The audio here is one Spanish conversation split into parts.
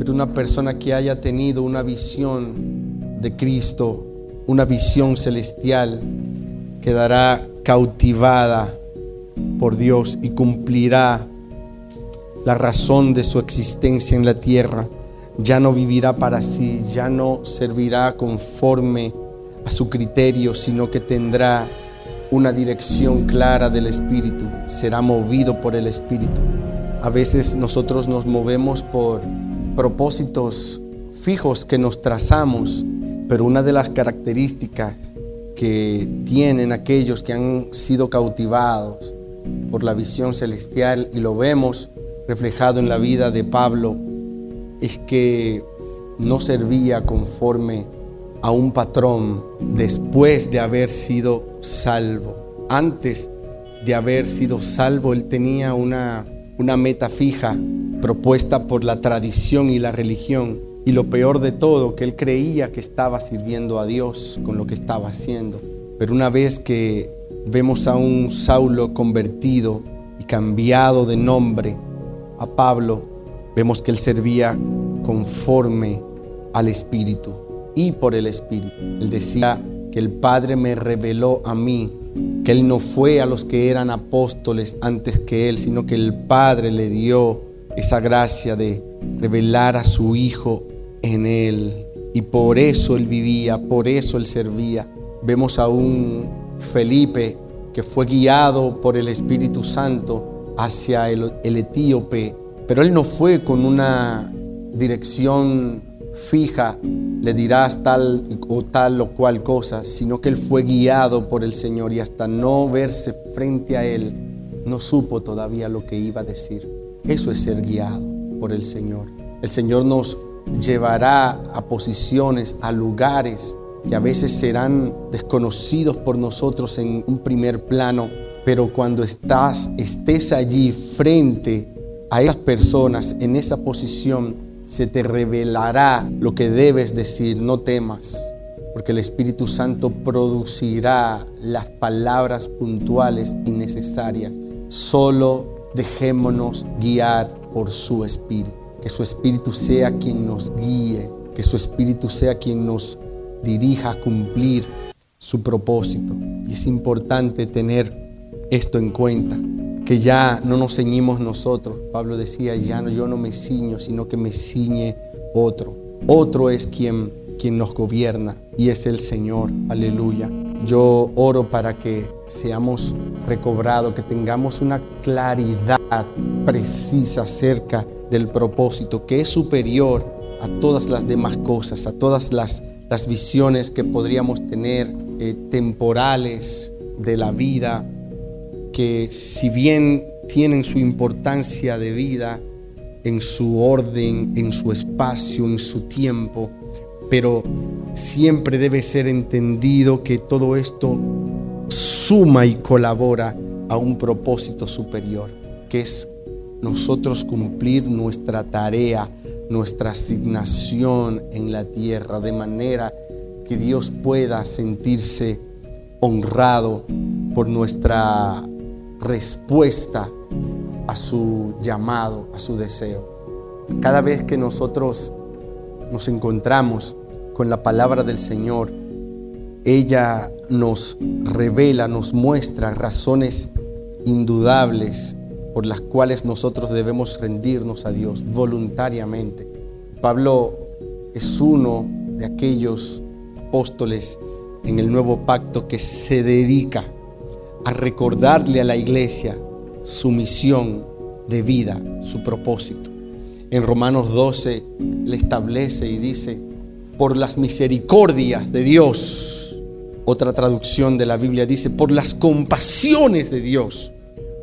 pero una persona que haya tenido una visión de Cristo, una visión celestial, quedará cautivada por Dios y cumplirá la razón de su existencia en la tierra. Ya no vivirá para sí, ya no servirá conforme a su criterio, sino que tendrá una dirección clara del Espíritu, será movido por el Espíritu. A veces nosotros nos movemos por propósitos fijos que nos trazamos, pero una de las características que tienen aquellos que han sido cautivados por la visión celestial y lo vemos reflejado en la vida de Pablo es que no servía conforme a un patrón después de haber sido salvo. Antes de haber sido salvo, él tenía una, una meta fija propuesta por la tradición y la religión. Y lo peor de todo, que él creía que estaba sirviendo a Dios con lo que estaba haciendo. Pero una vez que vemos a un Saulo convertido y cambiado de nombre a Pablo, vemos que él servía conforme al Espíritu y por el Espíritu. Él decía que el Padre me reveló a mí, que él no fue a los que eran apóstoles antes que él, sino que el Padre le dio esa gracia de revelar a su Hijo en él. Y por eso él vivía, por eso él servía. Vemos a un Felipe que fue guiado por el Espíritu Santo hacia el, etíope, pero él no fue con una dirección fija, le dirás tal o tal o cual cosa, sino que él fue guiado por el Señor y hasta no verse frente a él, no supo todavía lo que iba a decir. Eso es ser guiado por el Señor. El Señor nos llevará a posiciones, a lugares que a veces serán desconocidos por nosotros en un primer plano, pero cuando estás, estés allí frente a esas personas en esa posición, se te revelará lo que debes decir, no temas, porque el Espíritu Santo producirá las palabras puntuales y necesarias. Solo dejémonos guiar por su Espíritu, que su Espíritu sea quien nos guíe, que su Espíritu sea quien nos dirija a cumplir su propósito. Y es importante tener esto en cuenta que ya no nos ceñimos nosotros. Pablo decía, ya no, yo no me ciño, sino que me ciñe otro. Otro es quien, quien nos gobierna y es el Señor. Aleluya. Yo oro para que seamos recobrados, que tengamos una claridad precisa acerca del propósito que es superior a todas las demás cosas, a todas las, las visiones que podríamos tener eh, temporales de la vida, que si bien tienen su importancia de vida en su orden, en su espacio, en su tiempo, pero siempre debe ser entendido que todo esto suma y colabora a un propósito superior, que es nosotros cumplir nuestra tarea, nuestra asignación en la tierra, de manera que Dios pueda sentirse honrado por nuestra respuesta a su llamado, a su deseo. Cada vez que nosotros nos encontramos con la palabra del Señor, ella nos revela, nos muestra razones indudables por las cuales nosotros debemos rendirnos a Dios voluntariamente. Pablo es uno de aquellos apóstoles en el nuevo pacto que se dedica a recordarle a la iglesia su misión de vida, su propósito. En Romanos 12 le establece y dice, por las misericordias de Dios, otra traducción de la Biblia dice, por las compasiones de Dios,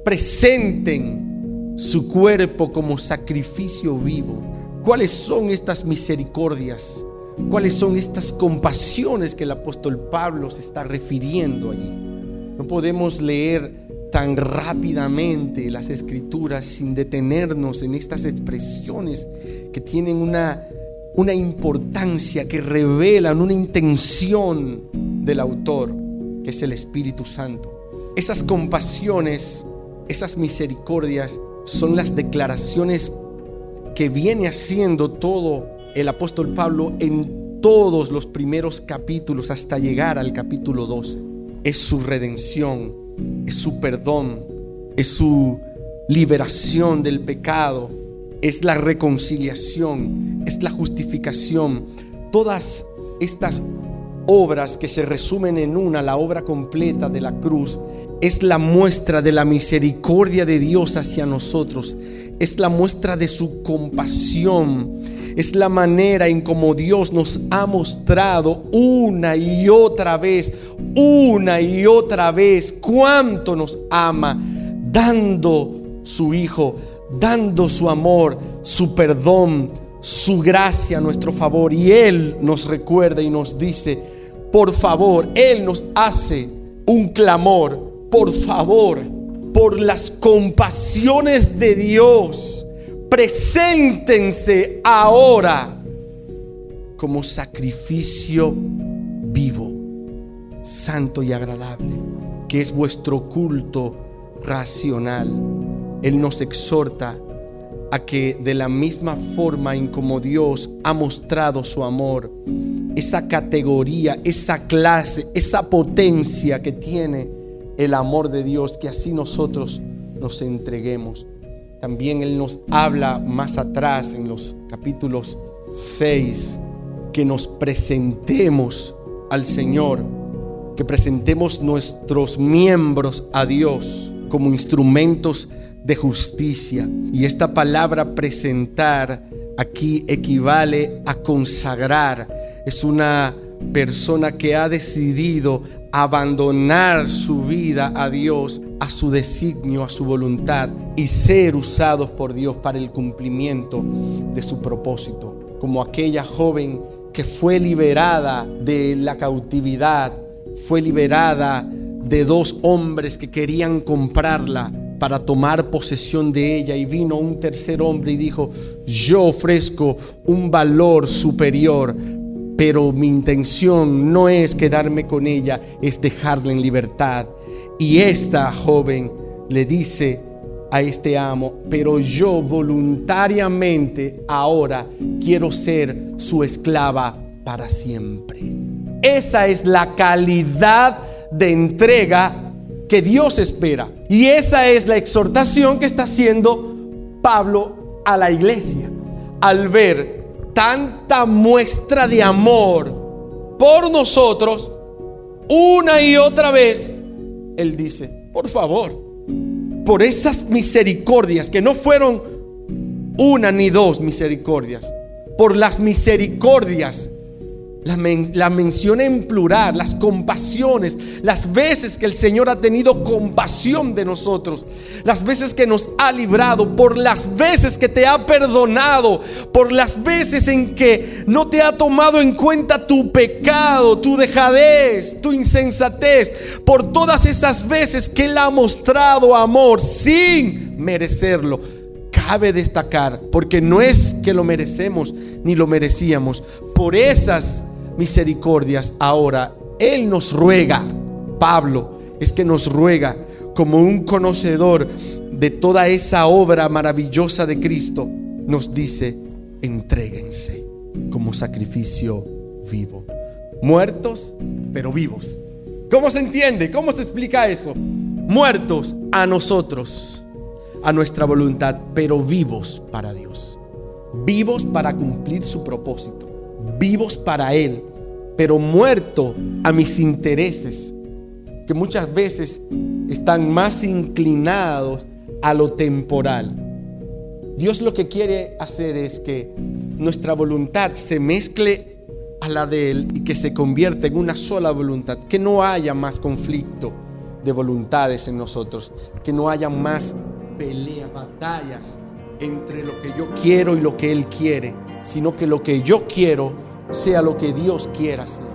presenten su cuerpo como sacrificio vivo. ¿Cuáles son estas misericordias? ¿Cuáles son estas compasiones que el apóstol Pablo se está refiriendo allí? No podemos leer tan rápidamente las escrituras sin detenernos en estas expresiones que tienen una, una importancia, que revelan una intención del autor, que es el Espíritu Santo. Esas compasiones, esas misericordias son las declaraciones que viene haciendo todo el apóstol Pablo en todos los primeros capítulos hasta llegar al capítulo 12. Es su redención, es su perdón, es su liberación del pecado, es la reconciliación, es la justificación. Todas estas obras que se resumen en una, la obra completa de la cruz, es la muestra de la misericordia de Dios hacia nosotros, es la muestra de su compasión, es la manera en como Dios nos ha mostrado una y otra vez, una y otra vez cuánto nos ama, dando su Hijo, dando su amor, su perdón, su gracia a nuestro favor. Y Él nos recuerda y nos dice, por favor, Él nos hace un clamor, por favor, por las compasiones de Dios, preséntense ahora como sacrificio vivo, santo y agradable, que es vuestro culto racional. Él nos exhorta a que de la misma forma en como Dios ha mostrado su amor, esa categoría, esa clase, esa potencia que tiene el amor de Dios, que así nosotros nos entreguemos. También Él nos habla más atrás en los capítulos 6, que nos presentemos al Señor, que presentemos nuestros miembros a Dios como instrumentos de justicia. Y esta palabra presentar aquí equivale a consagrar. Es una persona que ha decidido abandonar su vida a Dios, a su designio, a su voluntad y ser usados por Dios para el cumplimiento de su propósito. Como aquella joven que fue liberada de la cautividad, fue liberada de dos hombres que querían comprarla para tomar posesión de ella y vino un tercer hombre y dijo, yo ofrezco un valor superior, pero mi intención no es quedarme con ella, es dejarla en libertad. Y esta joven le dice a este amo, pero yo voluntariamente ahora quiero ser su esclava para siempre. Esa es la calidad de entrega que Dios espera. Y esa es la exhortación que está haciendo Pablo a la iglesia. Al ver tanta muestra de amor por nosotros, una y otra vez, Él dice, por favor, por esas misericordias, que no fueron una ni dos misericordias, por las misericordias la, mención en plural, las compasiones, las veces que el Señor ha tenido compasión de nosotros, las veces que nos ha librado, por las veces que te ha perdonado, por las veces en que no te ha tomado en cuenta tu pecado, tu dejadez, tu insensatez, por todas esas veces que Él ha mostrado amor sin merecerlo. Cabe destacar, porque no es que lo merecemos ni lo merecíamos, por esas misericordias. Ahora, Él nos ruega, Pablo, es que nos ruega como un conocedor de toda esa obra maravillosa de Cristo, nos dice, entréguense como sacrificio vivo. Muertos, pero vivos. ¿Cómo se entiende? ¿Cómo se explica eso? Muertos a nosotros, a nuestra voluntad, pero vivos para Dios. Vivos para cumplir su propósito vivos para Él, pero muerto a mis intereses, que muchas veces están más inclinados a lo temporal. Dios lo que quiere hacer es que nuestra voluntad se mezcle a la de Él y que se convierta en una sola voluntad, que no haya más conflicto de voluntades en nosotros, que no haya más peleas, batallas entre lo que yo quiero y lo que Él quiere, sino que lo que yo quiero sea lo que Dios quiera hacer.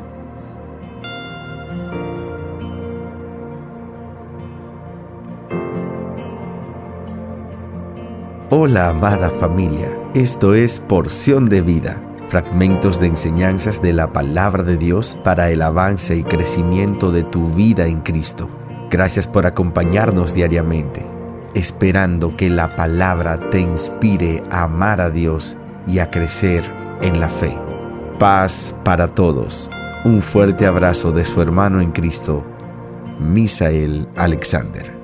Hola amada familia, esto es Porción de Vida, fragmentos de enseñanzas de la palabra de Dios para el avance y crecimiento de tu vida en Cristo. Gracias por acompañarnos diariamente. Esperando que la palabra te inspire a amar a Dios y a crecer en la fe. Paz para todos. Un fuerte abrazo de su hermano en Cristo, Misael Alexander.